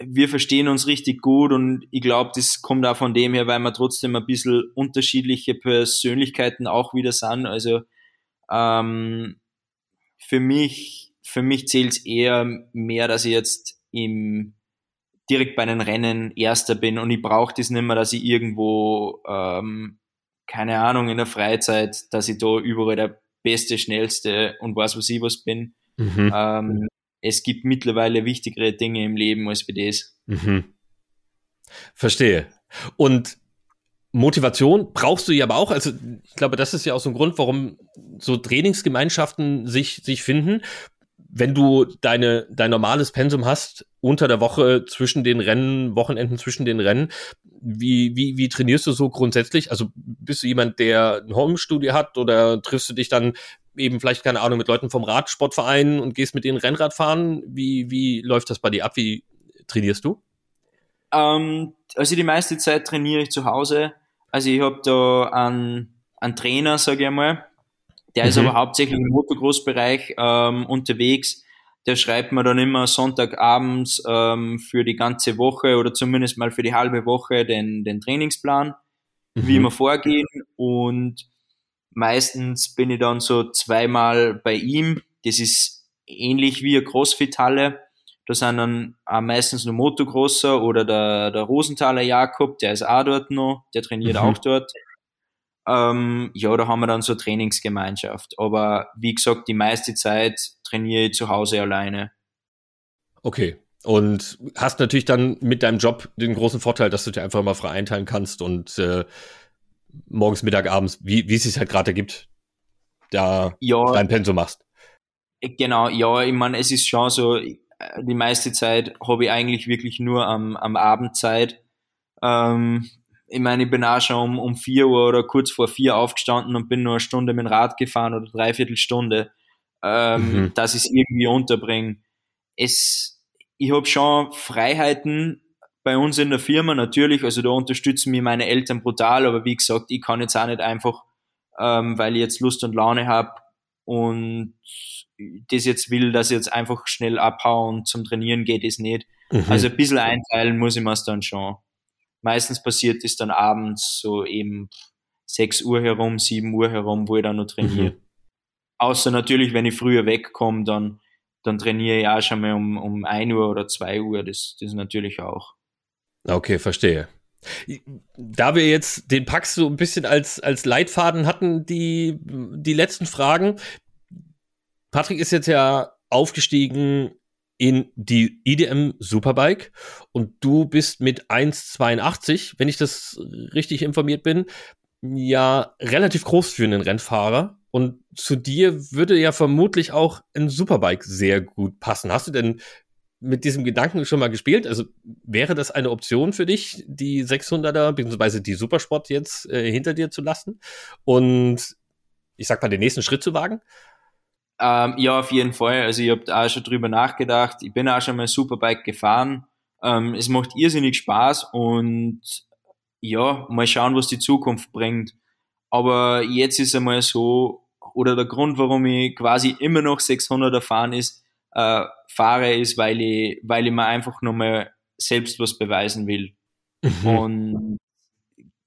wir verstehen uns richtig gut und ich glaube, das kommt auch von dem her, weil wir trotzdem ein bisschen unterschiedliche Persönlichkeiten auch wieder sind. Also ähm, für mich, für mich zählt es eher mehr, dass ich jetzt im direkt bei den Rennen Erster bin und ich brauche das nicht mehr, dass ich irgendwo, ähm, keine Ahnung, in der Freizeit, dass ich da überall der Beste, Schnellste und was was ich was bin. Mhm. Ähm, es gibt mittlerweile wichtigere Dinge im Leben als das. Mhm. Verstehe. Und Motivation brauchst du ja aber auch. Also ich glaube, das ist ja auch so ein Grund, warum so Trainingsgemeinschaften sich, sich finden wenn du deine, dein normales Pensum hast, unter der Woche zwischen den Rennen, Wochenenden zwischen den Rennen, wie, wie, wie trainierst du so grundsätzlich? Also bist du jemand, der ein Homestudio hat oder triffst du dich dann eben vielleicht, keine Ahnung, mit Leuten vom Radsportverein und gehst mit denen Rennrad fahren? Wie, wie läuft das bei dir ab? Wie trainierst du? Ähm, also die meiste Zeit trainiere ich zu Hause. Also ich habe da einen, einen Trainer, sage ich einmal, der mhm. ist aber hauptsächlich im Motocross-Bereich ähm, unterwegs. Der schreibt mir dann immer Sonntagabends ähm, für die ganze Woche oder zumindest mal für die halbe Woche den, den Trainingsplan, mhm. wie wir vorgehen. Und meistens bin ich dann so zweimal bei ihm. Das ist ähnlich wie eine Crossfit-Halle. Da sind dann auch meistens nur Motocrosser oder der, der Rosenthaler Jakob, der ist auch dort noch, der trainiert mhm. auch dort. Ähm, ja, da haben wir dann so Trainingsgemeinschaft. Aber wie gesagt, die meiste Zeit trainiere ich zu Hause alleine. Okay. Und hast natürlich dann mit deinem Job den großen Vorteil, dass du dir einfach mal frei einteilen kannst und äh, morgens, Mittag, abends, wie, wie es sich halt gerade ergibt, da ja, dein Pensum machst. Genau, ja, ich meine, es ist schon so, die meiste Zeit habe ich eigentlich wirklich nur am, am Abend Zeit. Ähm, ich meine, ich bin auch schon um, um vier Uhr oder kurz vor vier aufgestanden und bin nur eine Stunde mit dem Rad gefahren oder dreiviertel Stunde, ähm, mhm. dass ich es irgendwie unterbringe. Es, ich habe schon Freiheiten, bei uns in der Firma natürlich, also da unterstützen mich meine Eltern brutal, aber wie gesagt, ich kann jetzt auch nicht einfach, ähm, weil ich jetzt Lust und Laune habe und das jetzt will, dass ich jetzt einfach schnell abhaue und zum Trainieren geht, ist nicht. Mhm. Also ein bisschen einteilen muss ich mir dann schon. Meistens passiert es dann abends so eben 6 Uhr herum, 7 Uhr herum, wo ich dann noch trainiere. Mhm. Außer natürlich, wenn ich früher wegkomme, dann, dann trainiere ich auch schon mal um, um 1 Uhr oder 2 Uhr. Das, das natürlich auch. Okay, verstehe. Da wir jetzt den Pax so ein bisschen als, als Leitfaden hatten, die, die letzten Fragen. Patrick ist jetzt ja aufgestiegen in die IDM Superbike und du bist mit 1,82, wenn ich das richtig informiert bin, ja relativ groß für einen Rennfahrer. Und zu dir würde ja vermutlich auch ein Superbike sehr gut passen. Hast du denn mit diesem Gedanken schon mal gespielt? Also wäre das eine Option für dich, die 600er bzw. die Supersport jetzt äh, hinter dir zu lassen und ich sag mal den nächsten Schritt zu wagen? Ähm, ja, auf jeden Fall. Also ich habe auch schon drüber nachgedacht. Ich bin auch schon mal Superbike gefahren. Ähm, es macht irrsinnig Spaß und ja, mal schauen, was die Zukunft bringt. Aber jetzt ist einmal so, oder der Grund, warum ich quasi immer noch 600er fahren ist, äh, fahre, ist, weil ich, weil ich mir einfach nochmal selbst was beweisen will. Mhm. Und,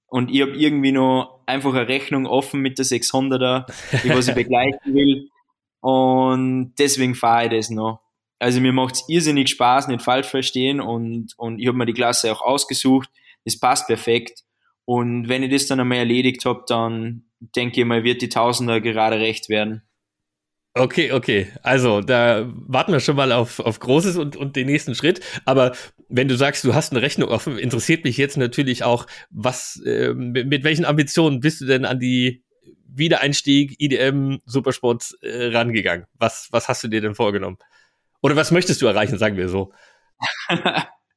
und ich habe irgendwie noch einfach eine Rechnung offen mit der 600er, die was ich begleichen will. Und deswegen fahre ich das noch. Also mir macht es irrsinnig Spaß, nicht falsch verstehen. Und, und ich habe mir die Klasse auch ausgesucht. Es passt perfekt. Und wenn ich das dann einmal erledigt habe, dann denke ich mal, wird die Tausender gerade recht werden. Okay, okay. Also, da warten wir schon mal auf, auf Großes und, und den nächsten Schritt. Aber wenn du sagst, du hast eine Rechnung offen, interessiert mich jetzt natürlich auch, was, äh, mit, mit welchen Ambitionen bist du denn an die Wiedereinstieg IDM Supersport äh, rangegangen? Was, was hast du dir denn vorgenommen? Oder was möchtest du erreichen, sagen wir so?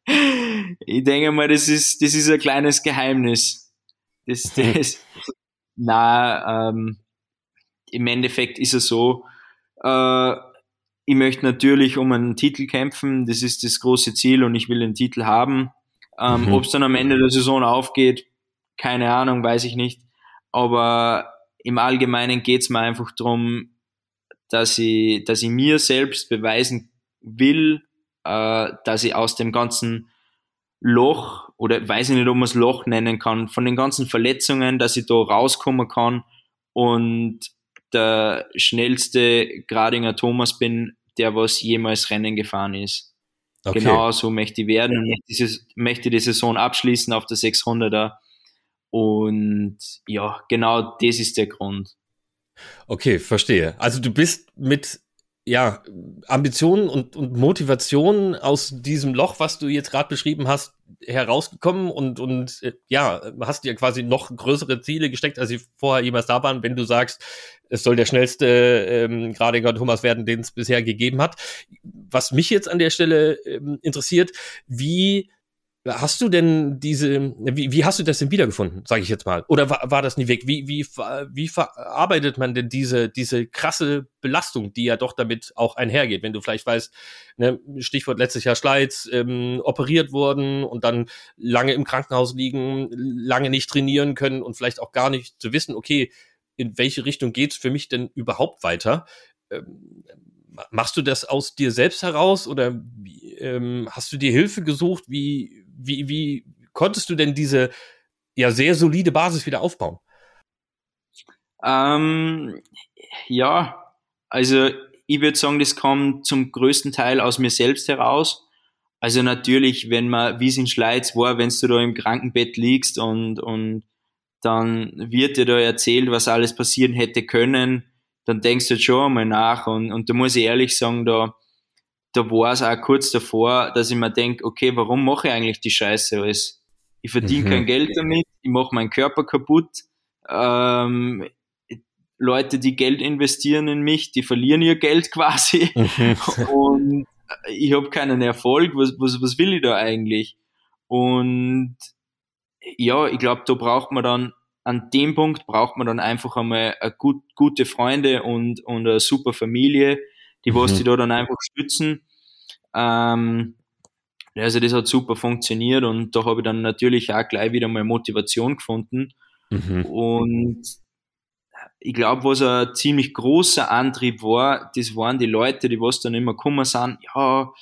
ich denke mal, das ist, das ist ein kleines Geheimnis. Das, das, na, ähm, im Endeffekt ist es so, äh, ich möchte natürlich um einen Titel kämpfen, das ist das große Ziel und ich will den Titel haben. Ähm, mhm. Ob es dann am Ende der Saison aufgeht, keine Ahnung, weiß ich nicht. Aber im Allgemeinen geht es mir einfach darum, dass ich, dass ich mir selbst beweisen will, äh, dass ich aus dem ganzen Loch, oder weiß ich nicht, ob man es Loch nennen kann, von den ganzen Verletzungen, dass ich da rauskommen kann und der schnellste Gradinger Thomas bin, der was jemals Rennen gefahren ist. Okay. Genau so möchte ich werden und möchte, möchte die Saison abschließen auf der 600er. Und ja, genau das ist der Grund. Okay, verstehe. Also du bist mit ja, Ambitionen und, und Motivationen aus diesem Loch, was du jetzt gerade beschrieben hast, herausgekommen und, und äh, ja, hast dir quasi noch größere Ziele gesteckt, als sie vorher jemals da waren, wenn du sagst, es soll der schnellste ähm, Gradinger Thomas werden, den es bisher gegeben hat. Was mich jetzt an der Stelle ähm, interessiert, wie Hast du denn diese, wie, wie hast du das denn wiedergefunden, sage ich jetzt mal? Oder war, war das nie weg? Wie, wie, wie verarbeitet man denn diese, diese krasse Belastung, die ja doch damit auch einhergeht? Wenn du vielleicht weißt, ne, Stichwort letztes Jahr Schleiz, ähm, operiert wurden und dann lange im Krankenhaus liegen, lange nicht trainieren können und vielleicht auch gar nicht zu wissen, okay, in welche Richtung geht's für mich denn überhaupt weiter? Ähm, machst du das aus dir selbst heraus oder ähm, hast du dir Hilfe gesucht? Wie, wie, wie konntest du denn diese ja sehr solide Basis wieder aufbauen? Ähm, ja, also ich würde sagen, das kommt zum größten Teil aus mir selbst heraus. Also natürlich, wenn man, wie es in Schleiz war, wenn du da im Krankenbett liegst und, und dann wird dir da erzählt, was alles passieren hätte können, dann denkst du schon einmal nach und, und da muss ich ehrlich sagen, da, da war es auch kurz davor, dass ich mir denke, okay, warum mache ich eigentlich die Scheiße alles? Ich verdiene mhm. kein Geld damit, ich mache meinen Körper kaputt. Ähm, Leute, die Geld investieren in mich, die verlieren ihr Geld quasi. Mhm. Und ich habe keinen Erfolg. Was, was, was will ich da eigentlich? Und ja, ich glaube, da braucht man dann, an dem Punkt braucht man dann einfach einmal gut, gute Freunde und, und eine super Familie, die mhm. was die da dann einfach stützen. Ähm, Also das hat super funktioniert und da habe ich dann natürlich auch gleich wieder mal Motivation gefunden. Mhm. Und ich glaube, was ein ziemlich großer Antrieb war, das waren die Leute, die was dann immer gekommen sind, ja,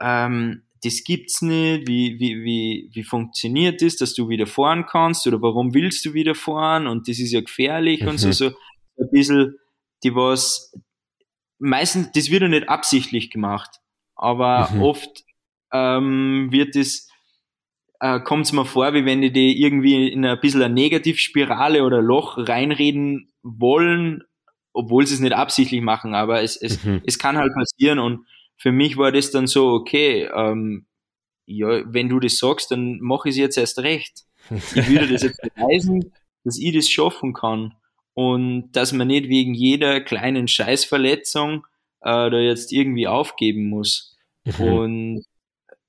ähm, das gibt's nicht, wie, wie, wie, wie funktioniert das, dass du wieder fahren kannst oder warum willst du wieder fahren und das ist ja gefährlich mhm. und so, mhm. so ein bisschen, die was, meistens, das wird ja nicht absichtlich gemacht, aber mhm. oft ähm, wird es, äh, kommt es mir vor, wie wenn die, die irgendwie in ein bisschen eine Negativspirale oder Loch reinreden wollen, obwohl sie es nicht absichtlich machen, aber es, es, mhm. es kann halt passieren und für mich war das dann so, okay, ähm, ja, wenn du das sagst, dann mache ich es jetzt erst recht. Ich würde das jetzt beweisen, dass ich das schaffen kann. Und dass man nicht wegen jeder kleinen Scheißverletzung äh, da jetzt irgendwie aufgeben muss. Mhm. Und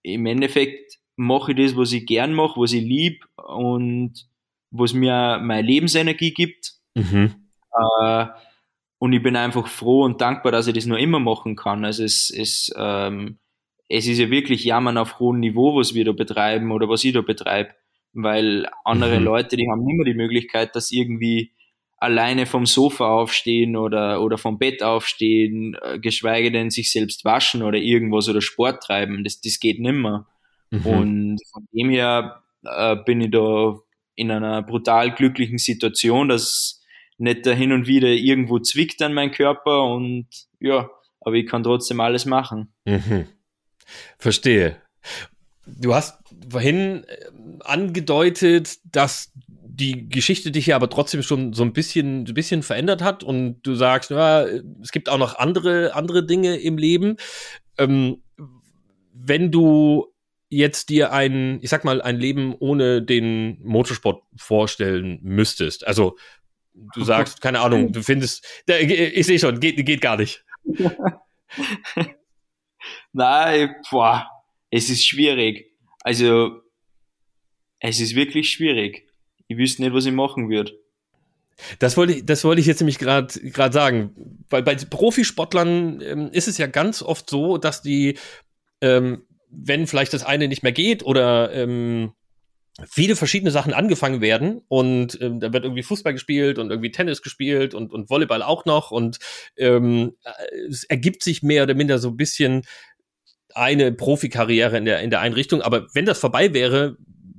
im Endeffekt mache ich das, was ich gern mache, was ich lieb und was mir meine Lebensenergie gibt. Mhm. Äh, und ich bin einfach froh und dankbar, dass ich das nur immer machen kann. Also es, es, ähm, es ist ja wirklich Jammern auf hohem Niveau, was wir da betreiben oder was ich da betreibe. Weil andere mhm. Leute, die haben nicht mehr die Möglichkeit, dass irgendwie alleine vom Sofa aufstehen oder, oder vom Bett aufstehen, äh, geschweige denn sich selbst waschen oder irgendwas oder Sport treiben. Das, das geht nimmer. Mhm. Und von dem her äh, bin ich da in einer brutal glücklichen Situation, dass nicht da hin und wieder irgendwo zwickt an mein Körper und ja, aber ich kann trotzdem alles machen. Mhm. Verstehe. Du hast vorhin äh, angedeutet, dass die Geschichte dich ja aber trotzdem schon so ein bisschen, ein bisschen verändert hat und du sagst, ja, es gibt auch noch andere, andere Dinge im Leben. Ähm, wenn du jetzt dir ein, ich sag mal, ein Leben ohne den Motorsport vorstellen müsstest, also du sagst, keine Ahnung, du findest, ich sehe schon, geht, geht gar nicht. Nein, boah, es ist schwierig. Also, es ist wirklich schwierig. Ich wüsste nicht, was ich machen würde. Das wollte ich, das wollte ich jetzt nämlich gerade gerade sagen, weil bei Profisportlern ähm, ist es ja ganz oft so, dass die, ähm, wenn vielleicht das eine nicht mehr geht oder ähm, viele verschiedene Sachen angefangen werden und ähm, da wird irgendwie Fußball gespielt und irgendwie Tennis gespielt und, und Volleyball auch noch und ähm, äh, es ergibt sich mehr oder minder so ein bisschen eine Profikarriere in der, in der Einrichtung. Aber wenn das vorbei wäre,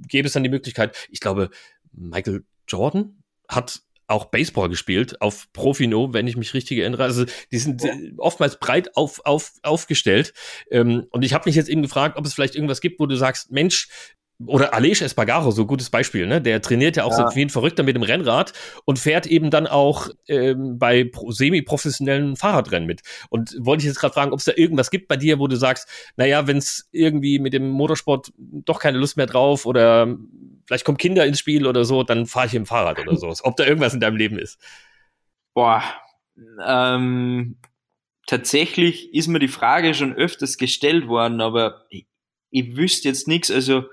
gäbe es dann die Möglichkeit, ich glaube, Michael Jordan hat auch Baseball gespielt auf Profino, wenn ich mich richtig erinnere. Also die sind ja. oftmals breit auf, auf, aufgestellt. Ähm, und ich habe mich jetzt eben gefragt, ob es vielleicht irgendwas gibt, wo du sagst, Mensch, oder Aleix Espargaro, so gutes Beispiel, ne? Der trainiert ja auch ja. so wie ein Verrückter mit dem Rennrad und fährt eben dann auch ähm, bei semi-professionellen Fahrradrennen mit. Und wollte ich jetzt gerade fragen, ob es da irgendwas gibt bei dir, wo du sagst, naja, wenn es irgendwie mit dem Motorsport doch keine Lust mehr drauf oder vielleicht kommen Kinder ins Spiel oder so, dann fahre ich im Fahrrad oder so. Ob da irgendwas in deinem Leben ist. Boah, ähm, tatsächlich ist mir die Frage schon öfters gestellt worden, aber ich, ich wüsste jetzt nichts. Also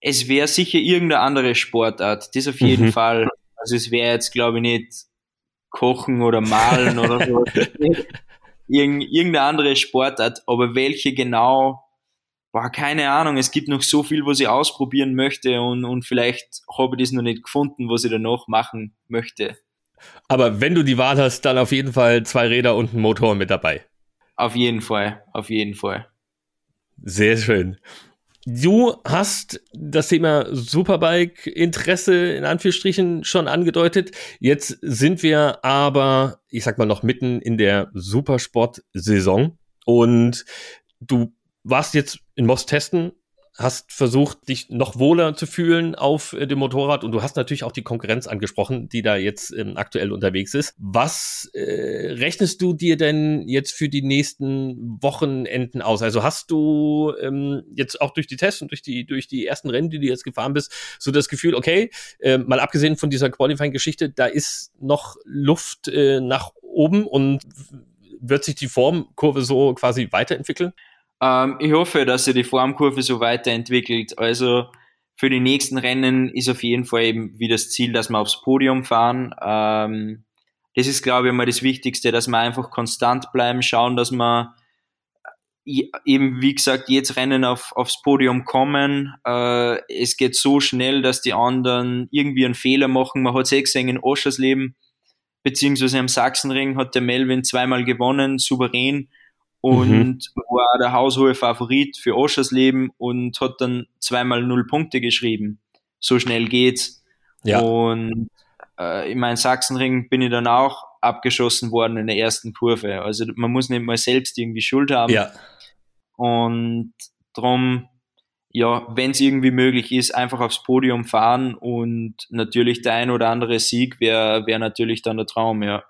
es wäre sicher irgendeine andere Sportart, das auf jeden mhm. Fall. Also es wäre jetzt, glaube ich, nicht Kochen oder Malen oder so. Irgend, irgendeine andere Sportart, aber welche genau, war keine Ahnung. Es gibt noch so viel, was ich ausprobieren möchte und, und vielleicht habe ich das noch nicht gefunden, was ich danach machen möchte. Aber wenn du die Wahl hast, dann auf jeden Fall zwei Räder und ein Motor mit dabei. Auf jeden Fall, auf jeden Fall. Sehr schön. Du hast das Thema Superbike-Interesse in Anführungsstrichen schon angedeutet. Jetzt sind wir aber, ich sag mal, noch mitten in der Supersport-Saison und du warst jetzt in Most testen, hast versucht, dich noch wohler zu fühlen auf äh, dem Motorrad und du hast natürlich auch die Konkurrenz angesprochen, die da jetzt ähm, aktuell unterwegs ist. Was äh, rechnest du dir denn jetzt für die nächsten Wochenenden aus? Also hast du ähm, jetzt auch durch die Tests und durch die durch die ersten Rennen, die du jetzt gefahren bist, so das Gefühl, okay, äh, mal abgesehen von dieser Qualifying-Geschichte, da ist noch Luft äh, nach oben und wird sich die Formkurve so quasi weiterentwickeln? Ähm, ich hoffe, dass sich die Formkurve so weiterentwickelt. Also für die nächsten Rennen ist auf jeden Fall eben wie das Ziel, dass wir aufs Podium fahren. Ähm, das ist, glaube ich, mal das Wichtigste, dass wir einfach konstant bleiben, schauen, dass wir eben, wie gesagt, jetzt Rennen auf, aufs Podium kommen. Äh, es geht so schnell, dass die anderen irgendwie einen Fehler machen. Man hat es eh gesehen in Oschersleben, beziehungsweise am Sachsenring hat der Melvin zweimal gewonnen, souverän und mhm. war der haushohe Favorit für Oschersleben und hat dann zweimal null Punkte geschrieben. So schnell geht's. Ja. Und äh, in meinem Sachsenring bin ich dann auch abgeschossen worden in der ersten Kurve. Also man muss nicht mal selbst irgendwie Schuld haben. Ja. Und darum, ja, wenn es irgendwie möglich ist, einfach aufs Podium fahren und natürlich der ein oder andere Sieg wäre wär natürlich dann der Traum, ja.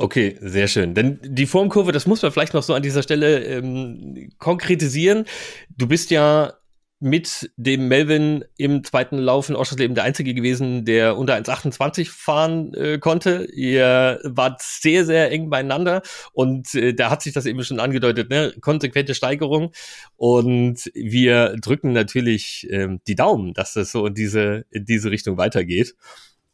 Okay, sehr schön. Denn die Formkurve, das muss man vielleicht noch so an dieser Stelle ähm, konkretisieren. Du bist ja mit dem Melvin im zweiten Lauf in Oschersleben der Einzige gewesen, der unter 1,28 fahren äh, konnte. Ihr wart sehr, sehr eng beieinander und äh, da hat sich das eben schon angedeutet, ne? konsequente Steigerung und wir drücken natürlich äh, die Daumen, dass das so in diese, in diese Richtung weitergeht.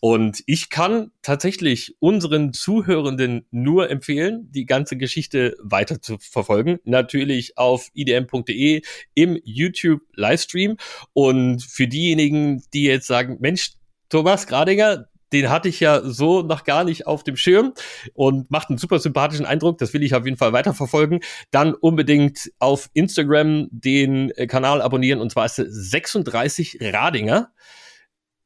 Und ich kann tatsächlich unseren Zuhörenden nur empfehlen, die ganze Geschichte weiter zu verfolgen. Natürlich auf idm.de im YouTube Livestream. Und für diejenigen, die jetzt sagen, Mensch, Thomas Gradinger, den hatte ich ja so noch gar nicht auf dem Schirm und macht einen super sympathischen Eindruck. Das will ich auf jeden Fall weiterverfolgen. Dann unbedingt auf Instagram den Kanal abonnieren und zwar ist es 36 Radinger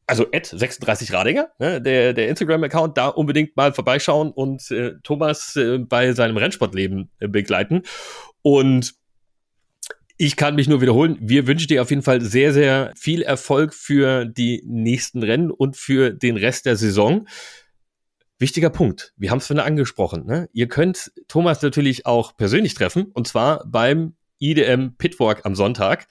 also at 36 Radinger, ne, der, der Instagram-Account, da unbedingt mal vorbeischauen und äh, Thomas äh, bei seinem Rennsportleben äh, begleiten. Und ich kann mich nur wiederholen, wir wünschen dir auf jeden Fall sehr, sehr viel Erfolg für die nächsten Rennen und für den Rest der Saison. Wichtiger Punkt, wir haben es vorhin angesprochen. Ne? Ihr könnt Thomas natürlich auch persönlich treffen, und zwar beim IDM Pitwalk am Sonntag.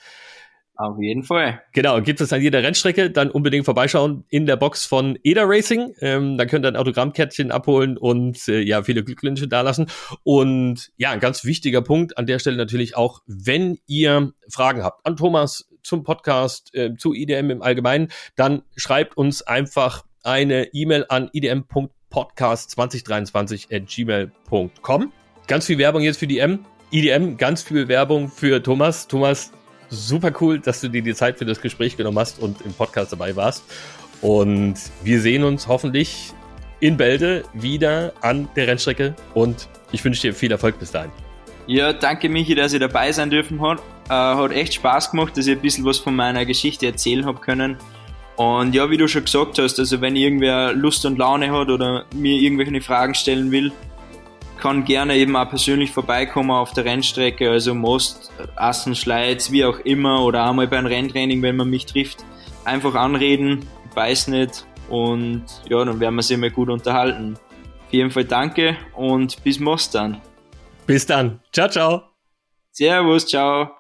Auf jeden Fall. Genau, gibt es an jeder Rennstrecke, dann unbedingt vorbeischauen in der Box von EDA Racing. Ähm, da könnt ihr ein Autogrammkärtchen abholen und äh, ja, viele Glückwünsche dalassen. Und ja, ein ganz wichtiger Punkt an der Stelle natürlich auch, wenn ihr Fragen habt an Thomas zum Podcast, äh, zu IDM im Allgemeinen, dann schreibt uns einfach eine E-Mail an idm.podcast2023 at gmail.com. Ganz viel Werbung jetzt für die M. IDM, ganz viel Werbung für Thomas. Thomas, super cool, dass du dir die Zeit für das Gespräch genommen hast und im Podcast dabei warst. Und wir sehen uns hoffentlich in Bälde wieder an der Rennstrecke und ich wünsche dir viel Erfolg bis dahin. Ja, danke Michi, dass ich dabei sein dürfen hat. Äh, hat echt Spaß gemacht, dass ich ein bisschen was von meiner Geschichte erzählen habe können. Und ja, wie du schon gesagt hast, also wenn irgendwer Lust und Laune hat oder mir irgendwelche Fragen stellen will, kann gerne eben auch persönlich vorbeikommen auf der Rennstrecke, also Most, Assen, Schleiz, wie auch immer, oder einmal beim Renntraining, wenn man mich trifft, einfach anreden, weiß nicht und ja, dann werden wir sich mal gut unterhalten. Auf jeden Fall danke und bis Most dann. Bis dann. Ciao, ciao. Servus, ciao.